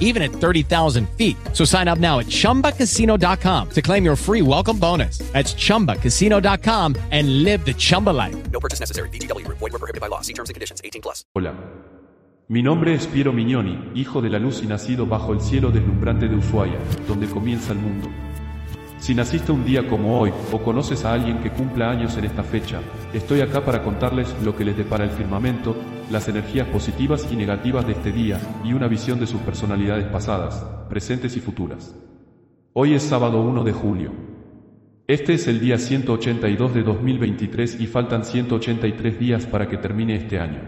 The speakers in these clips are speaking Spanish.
even at 30,000 feet. So sign up now at ChumbaCasino.com to claim your free welcome bonus. That's ChumbaCasino.com and live the Chumba life. No purchase necessary. VGW Group. Void were prohibited by law. See terms and conditions. 18 plus. Hola. Mi nombre es Piero Mignoni, hijo de la luz y nacido bajo el cielo deslumbrante de Ushuaia, donde comienza el mundo. Si naciste un día como hoy o conoces a alguien que cumpla años en esta fecha, estoy acá para contarles lo que les depara el firmamento, las energías positivas y negativas de este día y una visión de sus personalidades pasadas, presentes y futuras. Hoy es sábado 1 de julio. Este es el día 182 de 2023 y faltan 183 días para que termine este año.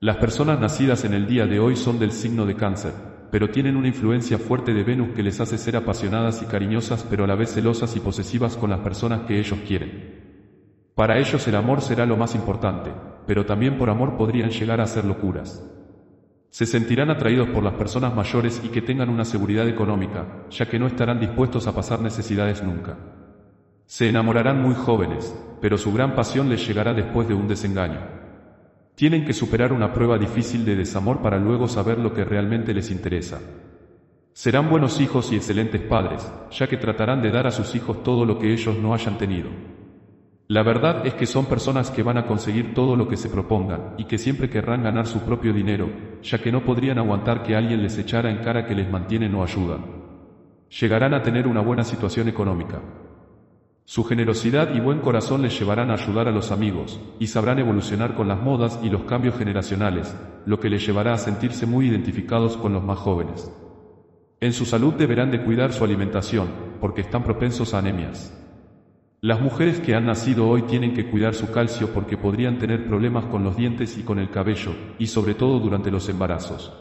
Las personas nacidas en el día de hoy son del signo de cáncer, pero tienen una influencia fuerte de Venus que les hace ser apasionadas y cariñosas pero a la vez celosas y posesivas con las personas que ellos quieren. Para ellos el amor será lo más importante, pero también por amor podrían llegar a hacer locuras. Se sentirán atraídos por las personas mayores y que tengan una seguridad económica, ya que no estarán dispuestos a pasar necesidades nunca. Se enamorarán muy jóvenes, pero su gran pasión les llegará después de un desengaño. Tienen que superar una prueba difícil de desamor para luego saber lo que realmente les interesa. Serán buenos hijos y excelentes padres, ya que tratarán de dar a sus hijos todo lo que ellos no hayan tenido. La verdad es que son personas que van a conseguir todo lo que se propongan y que siempre querrán ganar su propio dinero, ya que no podrían aguantar que alguien les echara en cara que les mantiene o ayuda. Llegarán a tener una buena situación económica. Su generosidad y buen corazón les llevarán a ayudar a los amigos, y sabrán evolucionar con las modas y los cambios generacionales, lo que les llevará a sentirse muy identificados con los más jóvenes. En su salud deberán de cuidar su alimentación, porque están propensos a anemias. Las mujeres que han nacido hoy tienen que cuidar su calcio porque podrían tener problemas con los dientes y con el cabello, y sobre todo durante los embarazos.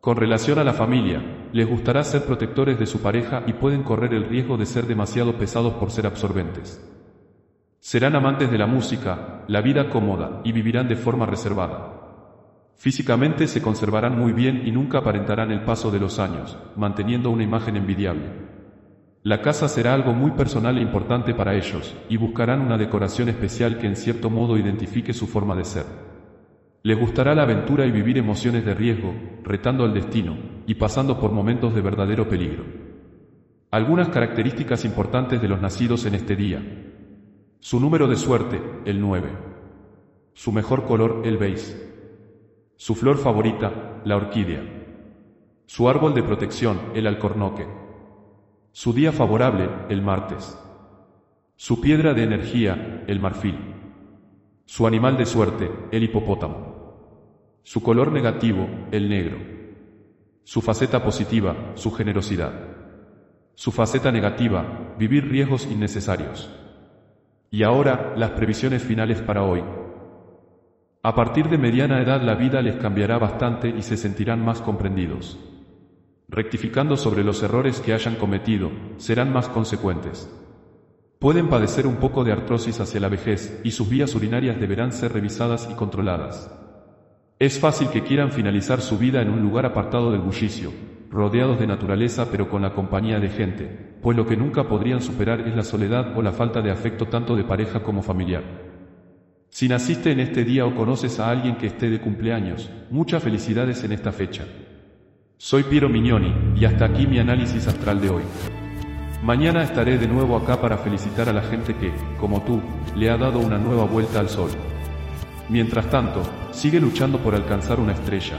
Con relación a la familia, les gustará ser protectores de su pareja y pueden correr el riesgo de ser demasiado pesados por ser absorbentes. Serán amantes de la música, la vida cómoda y vivirán de forma reservada. Físicamente se conservarán muy bien y nunca aparentarán el paso de los años, manteniendo una imagen envidiable. La casa será algo muy personal e importante para ellos, y buscarán una decoración especial que en cierto modo identifique su forma de ser. Les gustará la aventura y vivir emociones de riesgo, retando al destino, y pasando por momentos de verdadero peligro. Algunas características importantes de los nacidos en este día. Su número de suerte, el 9. Su mejor color, el beige. Su flor favorita, la orquídea. Su árbol de protección, el alcornoque. Su día favorable, el martes. Su piedra de energía, el marfil. Su animal de suerte, el hipopótamo. Su color negativo, el negro. Su faceta positiva, su generosidad. Su faceta negativa, vivir riesgos innecesarios. Y ahora, las previsiones finales para hoy. A partir de mediana edad la vida les cambiará bastante y se sentirán más comprendidos. Rectificando sobre los errores que hayan cometido, serán más consecuentes. Pueden padecer un poco de artrosis hacia la vejez y sus vías urinarias deberán ser revisadas y controladas. Es fácil que quieran finalizar su vida en un lugar apartado del bullicio, rodeados de naturaleza pero con la compañía de gente, pues lo que nunca podrían superar es la soledad o la falta de afecto tanto de pareja como familiar. Si naciste en este día o conoces a alguien que esté de cumpleaños, muchas felicidades en esta fecha. Soy Piero Mignoni, y hasta aquí mi análisis astral de hoy. Mañana estaré de nuevo acá para felicitar a la gente que, como tú, le ha dado una nueva vuelta al sol. Mientras tanto, sigue luchando por alcanzar una estrella,